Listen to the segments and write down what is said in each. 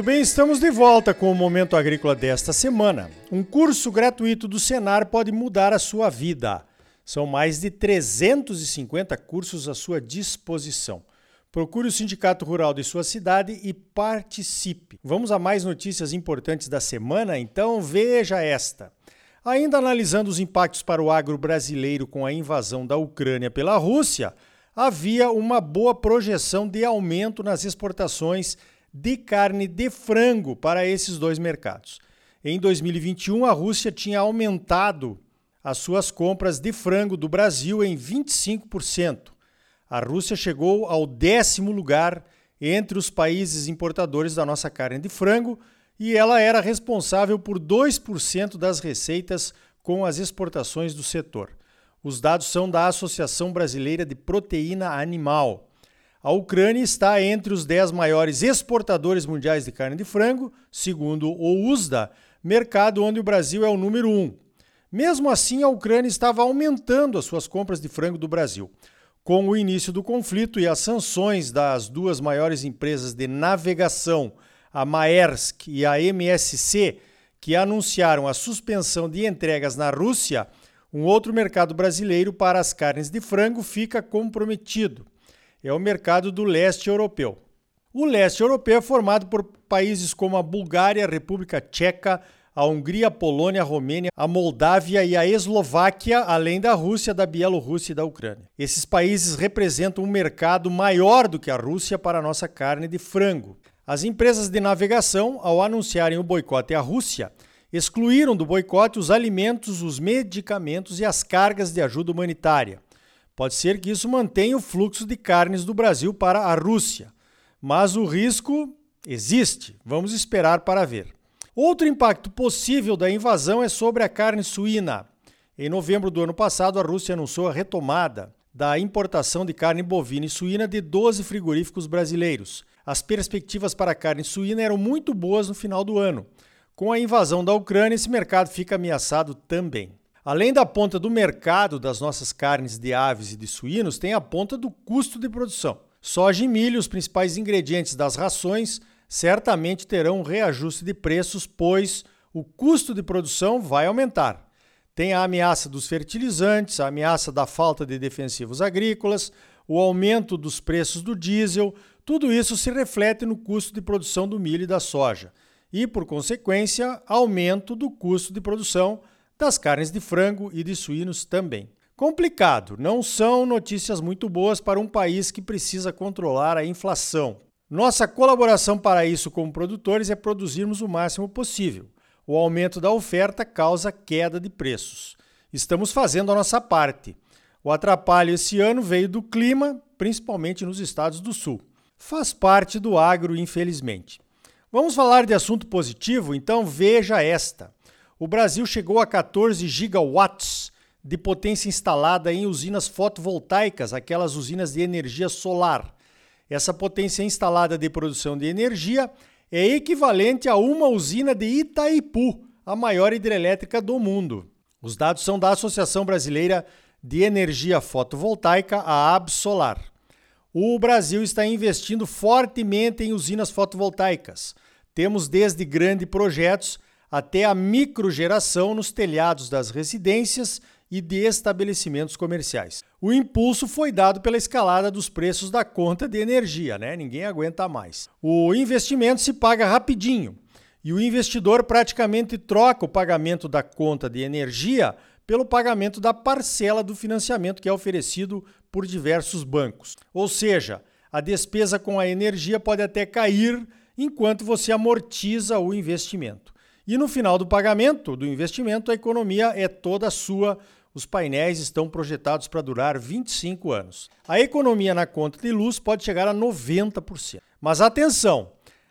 Muito bem, estamos de volta com o Momento Agrícola desta semana. Um curso gratuito do Senar pode mudar a sua vida. São mais de 350 cursos à sua disposição. Procure o Sindicato Rural de sua cidade e participe. Vamos a mais notícias importantes da semana? Então veja esta. Ainda analisando os impactos para o agro brasileiro com a invasão da Ucrânia pela Rússia, havia uma boa projeção de aumento nas exportações de carne de frango para esses dois mercados. Em 2021, a Rússia tinha aumentado as suas compras de frango do Brasil em 25%. A Rússia chegou ao décimo lugar entre os países importadores da nossa carne de frango e ela era responsável por 2% das receitas com as exportações do setor. Os dados são da Associação Brasileira de Proteína Animal. A Ucrânia está entre os 10 maiores exportadores mundiais de carne de frango, segundo o USDA, mercado onde o Brasil é o número 1. Um. Mesmo assim, a Ucrânia estava aumentando as suas compras de frango do Brasil. Com o início do conflito e as sanções das duas maiores empresas de navegação, a Maersk e a MSC, que anunciaram a suspensão de entregas na Rússia, um outro mercado brasileiro para as carnes de frango fica comprometido é o mercado do leste europeu. O leste europeu é formado por países como a Bulgária, a República Tcheca, a Hungria, a Polônia, a Romênia, a Moldávia e a Eslováquia, além da Rússia, da Bielorrússia e da Ucrânia. Esses países representam um mercado maior do que a Rússia para a nossa carne de frango. As empresas de navegação, ao anunciarem o boicote à Rússia, excluíram do boicote os alimentos, os medicamentos e as cargas de ajuda humanitária. Pode ser que isso mantenha o fluxo de carnes do Brasil para a Rússia, mas o risco existe. Vamos esperar para ver. Outro impacto possível da invasão é sobre a carne suína. Em novembro do ano passado, a Rússia anunciou a retomada da importação de carne bovina e suína de 12 frigoríficos brasileiros. As perspectivas para a carne suína eram muito boas no final do ano. Com a invasão da Ucrânia, esse mercado fica ameaçado também. Além da ponta do mercado das nossas carnes de aves e de suínos, tem a ponta do custo de produção. Soja e milho, os principais ingredientes das rações, certamente terão um reajuste de preços, pois o custo de produção vai aumentar. Tem a ameaça dos fertilizantes, a ameaça da falta de defensivos agrícolas, o aumento dos preços do diesel, tudo isso se reflete no custo de produção do milho e da soja. E, por consequência, aumento do custo de produção das carnes de frango e de suínos também. Complicado, não são notícias muito boas para um país que precisa controlar a inflação. Nossa colaboração para isso como produtores é produzirmos o máximo possível. O aumento da oferta causa queda de preços. Estamos fazendo a nossa parte. O atrapalho esse ano veio do clima, principalmente nos estados do sul. Faz parte do agro, infelizmente. Vamos falar de assunto positivo? Então veja esta o Brasil chegou a 14 gigawatts de potência instalada em usinas fotovoltaicas, aquelas usinas de energia solar. Essa potência instalada de produção de energia é equivalente a uma usina de Itaipu, a maior hidrelétrica do mundo. Os dados são da Associação Brasileira de Energia Fotovoltaica, a Absolar. O Brasil está investindo fortemente em usinas fotovoltaicas. Temos desde grandes projetos até a microgeração nos telhados das residências e de estabelecimentos comerciais. O impulso foi dado pela escalada dos preços da conta de energia, né? Ninguém aguenta mais. O investimento se paga rapidinho e o investidor praticamente troca o pagamento da conta de energia pelo pagamento da parcela do financiamento que é oferecido por diversos bancos. Ou seja, a despesa com a energia pode até cair enquanto você amortiza o investimento. E no final do pagamento do investimento, a economia é toda sua. Os painéis estão projetados para durar 25 anos. A economia na conta de luz pode chegar a 90%. Mas atenção,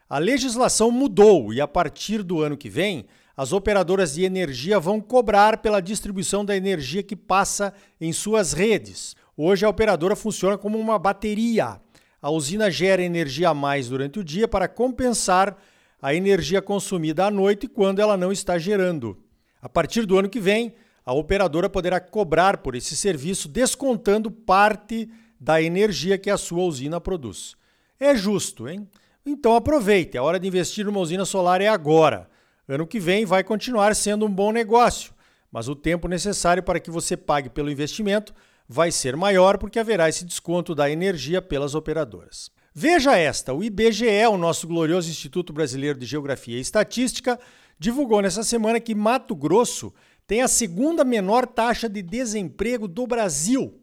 a legislação mudou e a partir do ano que vem, as operadoras de energia vão cobrar pela distribuição da energia que passa em suas redes. Hoje a operadora funciona como uma bateria. A usina gera energia a mais durante o dia para compensar a energia consumida à noite quando ela não está gerando. A partir do ano que vem, a operadora poderá cobrar por esse serviço descontando parte da energia que a sua usina produz. É justo, hein? Então aproveite, a hora de investir numa usina solar é agora. Ano que vem vai continuar sendo um bom negócio, mas o tempo necessário para que você pague pelo investimento vai ser maior porque haverá esse desconto da energia pelas operadoras. Veja esta: o IBGE, o nosso glorioso Instituto Brasileiro de Geografia e Estatística, divulgou nessa semana que Mato Grosso tem a segunda menor taxa de desemprego do Brasil.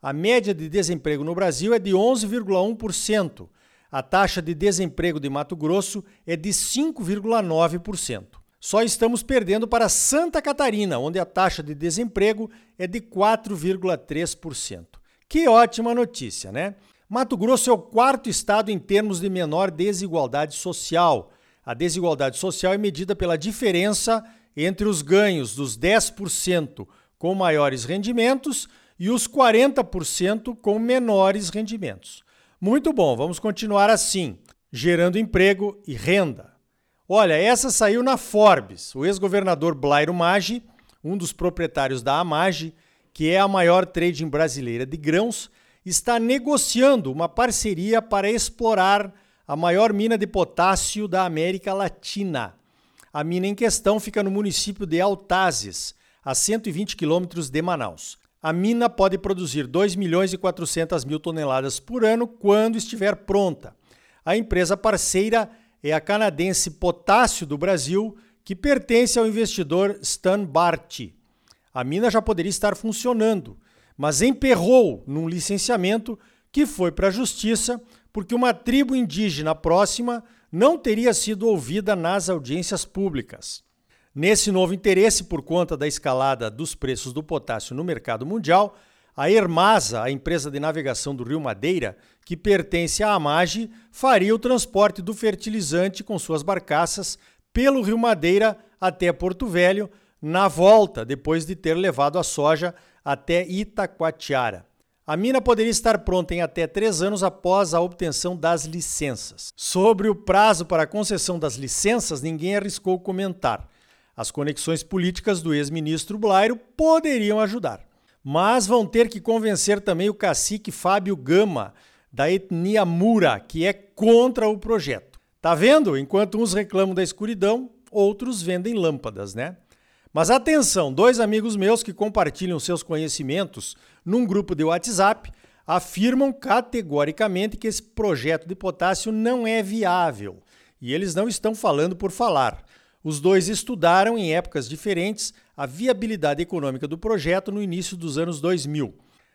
A média de desemprego no Brasil é de 11,1%. A taxa de desemprego de Mato Grosso é de 5,9%. Só estamos perdendo para Santa Catarina, onde a taxa de desemprego é de 4,3%. Que ótima notícia, né? Mato Grosso é o quarto estado em termos de menor desigualdade social. A desigualdade social é medida pela diferença entre os ganhos dos 10% com maiores rendimentos e os 40% com menores rendimentos. Muito bom, vamos continuar assim, gerando emprego e renda. Olha, essa saiu na Forbes. O ex-governador Blairo Maggi, um dos proprietários da Amage, que é a maior trading brasileira de grãos, está negociando uma parceria para explorar a maior mina de potássio da América Latina. A mina em questão fica no município de Altazes, a 120 quilômetros de Manaus. A mina pode produzir 2 milhões e 400 mil toneladas por ano quando estiver pronta. A empresa parceira é a canadense Potássio do Brasil, que pertence ao investidor Stan Bart. A mina já poderia estar funcionando, mas emperrou num licenciamento que foi para a justiça porque uma tribo indígena próxima não teria sido ouvida nas audiências públicas. Nesse novo interesse, por conta da escalada dos preços do potássio no mercado mundial, a Hermasa, a empresa de navegação do Rio Madeira, que pertence à Amage, faria o transporte do fertilizante com suas barcaças pelo Rio Madeira até Porto Velho, na volta, depois de ter levado a soja até Itacoatiara. A mina poderia estar pronta em até três anos após a obtenção das licenças. Sobre o prazo para a concessão das licenças, ninguém arriscou comentar. As conexões políticas do ex-ministro Blairo poderiam ajudar. Mas vão ter que convencer também o cacique Fábio Gama, da etnia Mura, que é contra o projeto. Tá vendo? Enquanto uns reclamam da escuridão, outros vendem lâmpadas, né? Mas atenção, dois amigos meus que compartilham seus conhecimentos num grupo de WhatsApp afirmam categoricamente que esse projeto de potássio não é viável. E eles não estão falando por falar. Os dois estudaram em épocas diferentes a viabilidade econômica do projeto no início dos anos 2000.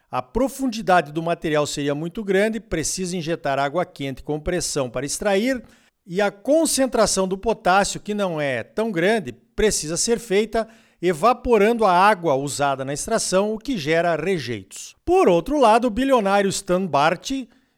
A profundidade do material seria muito grande, precisa injetar água quente com pressão para extrair, e a concentração do potássio, que não é tão grande, precisa ser feita evaporando a água usada na extração, o que gera rejeitos. Por outro lado, o bilionário Stan Bart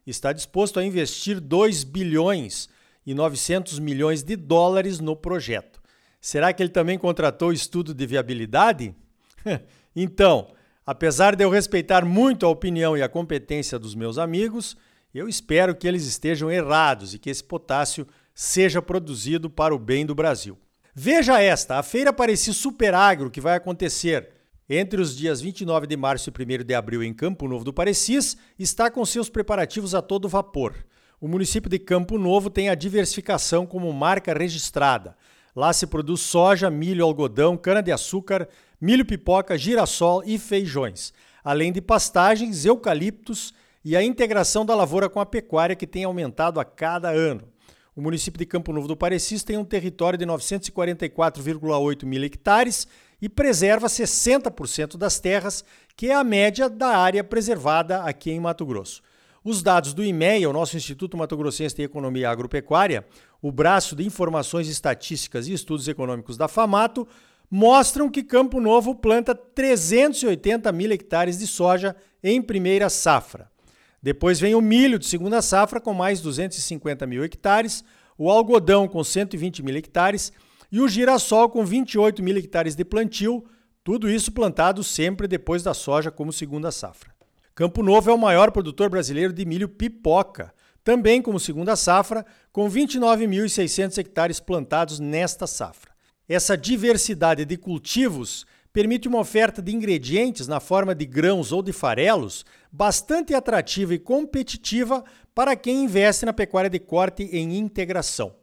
está disposto a investir 2 bilhões e 900 milhões de dólares no projeto. Será que ele também contratou estudo de viabilidade? então, apesar de eu respeitar muito a opinião e a competência dos meus amigos, eu espero que eles estejam errados e que esse potássio seja produzido para o bem do Brasil. Veja esta: a Feira Pareci Super Agro, que vai acontecer entre os dias 29 de março e 1 de abril em Campo Novo do Parecis, está com seus preparativos a todo vapor. O município de Campo Novo tem a diversificação como marca registrada. Lá se produz soja, milho, algodão, cana-de-açúcar, milho pipoca, girassol e feijões, além de pastagens, eucaliptos e a integração da lavoura com a pecuária que tem aumentado a cada ano. O município de Campo Novo do Parecis tem um território de 944,8 mil hectares e preserva 60% das terras, que é a média da área preservada aqui em Mato Grosso. Os dados do IMEA, o nosso Instituto Mato Grossense de Economia Agropecuária, o braço de informações estatísticas e estudos econômicos da FAMATO, mostram que Campo Novo planta 380 mil hectares de soja em primeira safra. Depois vem o milho de segunda safra, com mais 250 mil hectares, o algodão, com 120 mil hectares, e o girassol, com 28 mil hectares de plantio, tudo isso plantado sempre depois da soja como segunda safra. Campo Novo é o maior produtor brasileiro de milho pipoca, também como segunda safra, com 29.600 hectares plantados nesta safra. Essa diversidade de cultivos permite uma oferta de ingredientes na forma de grãos ou de farelos bastante atrativa e competitiva para quem investe na pecuária de corte em integração.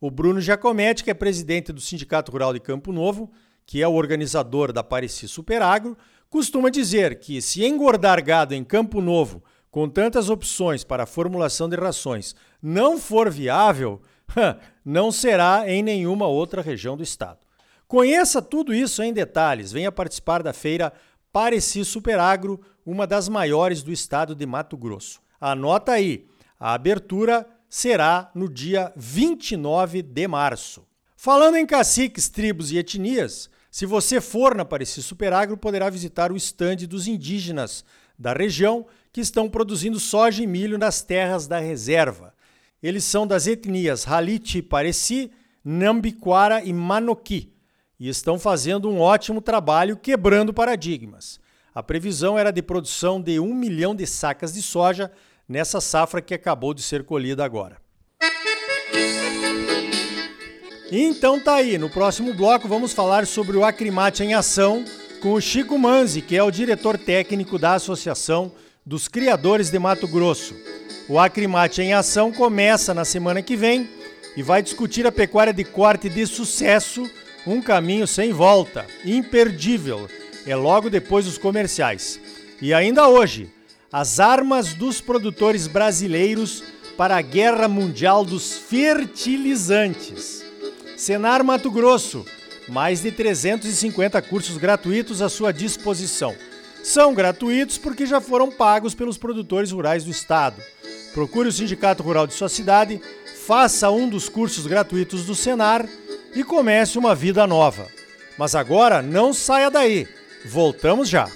O Bruno Giacometti, que é presidente do Sindicato Rural de Campo Novo, que é o organizador da Pareci Superagro, costuma dizer que se engordar gado em Campo Novo, com tantas opções para a formulação de rações, não for viável, não será em nenhuma outra região do estado. Conheça tudo isso em detalhes. Venha participar da feira Pareci Superagro, uma das maiores do estado de Mato Grosso. Anota aí, a abertura será no dia 29 de março. Falando em caciques, tribos e etnias, se você for na Pareci Superagro, poderá visitar o estande dos indígenas da região que estão produzindo soja e milho nas terras da reserva. Eles são das etnias Haliti Pareci, Nambiquara e Manoki e estão fazendo um ótimo trabalho quebrando paradigmas. A previsão era de produção de um milhão de sacas de soja nessa safra que acabou de ser colhida agora. Então tá aí, no próximo bloco vamos falar sobre o Acrimate em Ação com o Chico Manzi, que é o diretor técnico da Associação dos Criadores de Mato Grosso. O Acrimate em Ação começa na semana que vem e vai discutir a pecuária de corte de sucesso, um caminho sem volta, imperdível. É logo depois dos comerciais. E ainda hoje, as armas dos produtores brasileiros para a guerra mundial dos fertilizantes. Senar Mato Grosso, mais de 350 cursos gratuitos à sua disposição. São gratuitos porque já foram pagos pelos produtores rurais do estado. Procure o Sindicato Rural de sua cidade, faça um dos cursos gratuitos do Senar e comece uma vida nova. Mas agora não saia daí. Voltamos já.